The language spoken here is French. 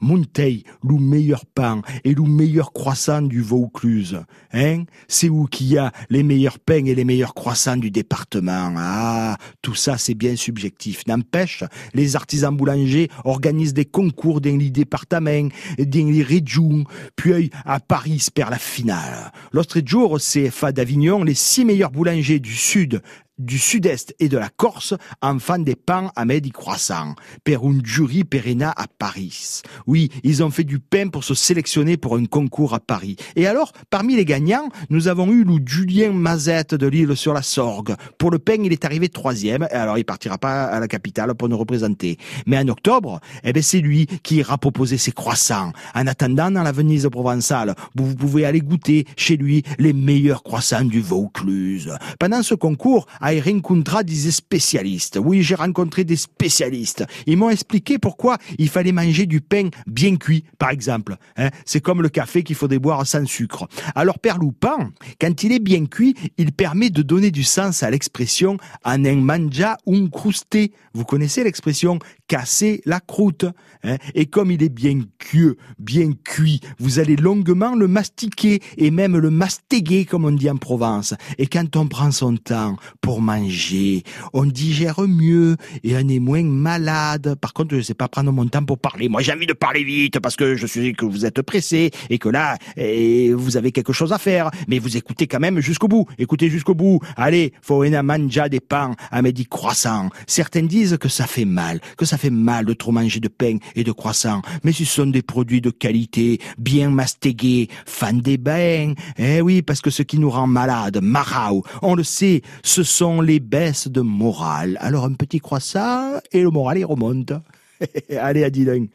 Monteil, le meilleur pain et le meilleur croissant du Vaucluse. Hein? C'est où qu'il y a les meilleurs pains et les meilleurs croissants du département. Ah, tout ça c'est bien subjectif. N'empêche, les artisans boulangers organisent des concours dans les départements, dans les régions, puis à Paris se perd la finale. L'autre jour, CFA d'Avignon, les six meilleurs boulangers du Sud du sud-est et de la Corse enfant des pains à midi croissant, per un jury perena à Paris. Oui, ils ont fait du pain pour se sélectionner pour un concours à Paris. Et alors, parmi les gagnants, nous avons eu le Julien Mazette de l'île sur la Sorgue. Pour le pain, il est arrivé troisième, alors il partira pas à la capitale pour nous représenter. Mais en octobre, eh ben c'est lui qui ira proposer ses croissants. En attendant, dans la Venise provençale, vous pouvez aller goûter chez lui les meilleurs croissants du Vaucluse. Pendant ce concours, a rencontré des spécialistes. Oui, j'ai rencontré des spécialistes. Ils m'ont expliqué pourquoi il fallait manger du pain bien cuit, par exemple. Hein. C'est comme le café qu'il faudrait boire sans sucre. Alors, Père Loupin, quand il est bien cuit, il permet de donner du sens à l'expression en un manja un crusté. Vous connaissez l'expression casser la croûte. Hein. Et comme il est bien cuit, bien cuit, vous allez longuement le mastiquer et même le mastéguer, comme on dit en Provence. Et quand on prend son temps pour manger, on digère mieux et on est moins malade. Par contre, je ne sais pas prendre mon temps pour parler. Moi, j'ai envie de parler vite parce que je sais que vous êtes pressé et que là, et vous avez quelque chose à faire. Mais vous écoutez quand même jusqu'au bout. Écoutez jusqu'au bout. Allez, faut manja des pains à midi croissant. Certains disent que ça fait mal, que ça fait mal de trop manger de pain et de croissant. Mais ce sont des produits de qualité, bien mastégués, fan des bains. Eh oui, parce que ce qui nous rend malade, marao, on le sait, ce sont les baisses de morale. Alors un petit croissant et le moral il remonte. Allez à Dylan.